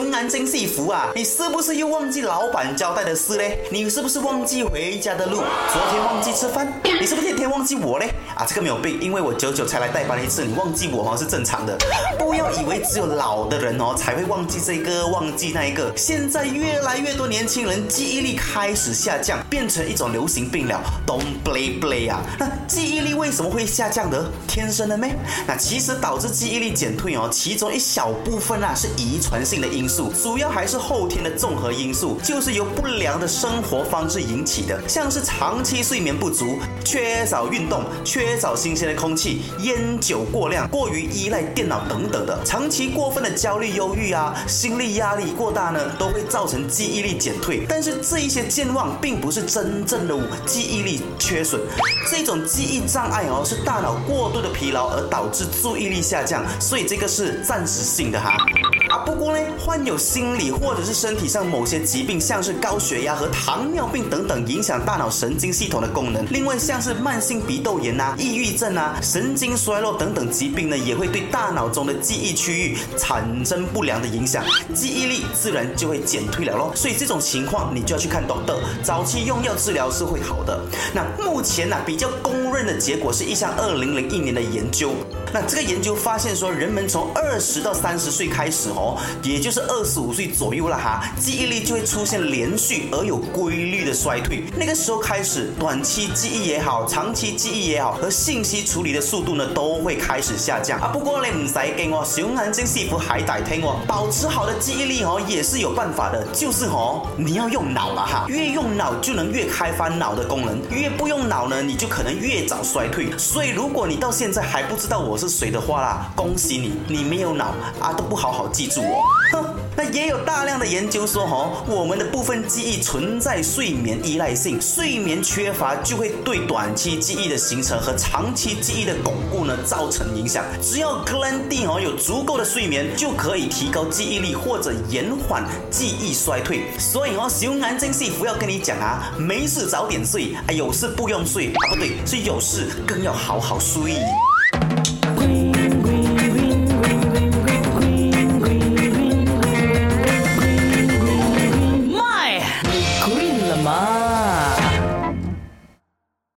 um 福啊！你是不是又忘记老板交代的事嘞？你是不是忘记回家的路？昨天忘记吃饭？你是不是天天忘记我嘞？啊，这个没有病，因为我久久才来代班一次，你忘记我好像是正常的。不要以为只有老的人哦才会忘记这个忘记那一个，现在越来越多年轻人记忆力开始下降，变成一种流行病了。Don't play play 啊！那记忆力为什么会下降的？天生的咩？那其实导致记忆力减退哦，其中一小部分啊是遗传性的因素，主要还是后天的综合因素，就是由不良的生活方式引起的，像是长期睡眠不足、缺少运动、缺少新鲜的空气、烟酒过量、过于依赖电脑等等的，长期过分的焦虑、忧郁啊，心理压力过大呢，都会造成记忆力减退。但是这一些健忘并不是真正的记忆力缺损，这种记忆障碍哦，是大脑过度的疲劳而导致注意力下降，所以这个是暂时性的哈。啊，不过呢，患有心理或者是身体上某些疾病，像是高血压和糖尿病等等，影响大脑神经系统的功能。另外，像是慢性鼻窦炎呐、抑郁症啊、神经衰弱等等疾病呢，也会对大脑中的记忆区域产生不良的影响，记忆力自然就会减退了咯。所以这种情况，你就要去看 doctor，早期用药治疗是会好的。那目前呢，比较公认的结果是一项二零零一年的研究。那这个研究发现说，人们从二十到三十岁开始哦，也就是二十五岁左右了哈，记忆力就会出现连续而有规律的衰退。那个时候开始，短期记忆也好，长期记忆也好，和信息处理的速度呢，都会开始下降啊。不过你唔使惊哦，小眼睛师傅还在听哦，保持好的记忆力哦，也是有办法的，就是哦，你要用脑了哈，越用脑就能越开发脑的功能，越不用脑呢，你就可能越早衰退。所以如果你到现在还不知道我。是谁的话啦？恭喜你，你没有脑啊，都不好好记住我。哼，那也有大量的研究说，哦，我们的部分记忆存在睡眠依赖性，睡眠缺乏就会对短期记忆的形成和长期记忆的巩固呢造成影响。只要 Glendy 哦有足够的睡眠，就可以提高记忆力或者延缓记忆衰退。所以哦，小眼睛师傅要跟你讲啊，没事早点睡，啊有事不用睡啊，不对，是有事更要好好睡。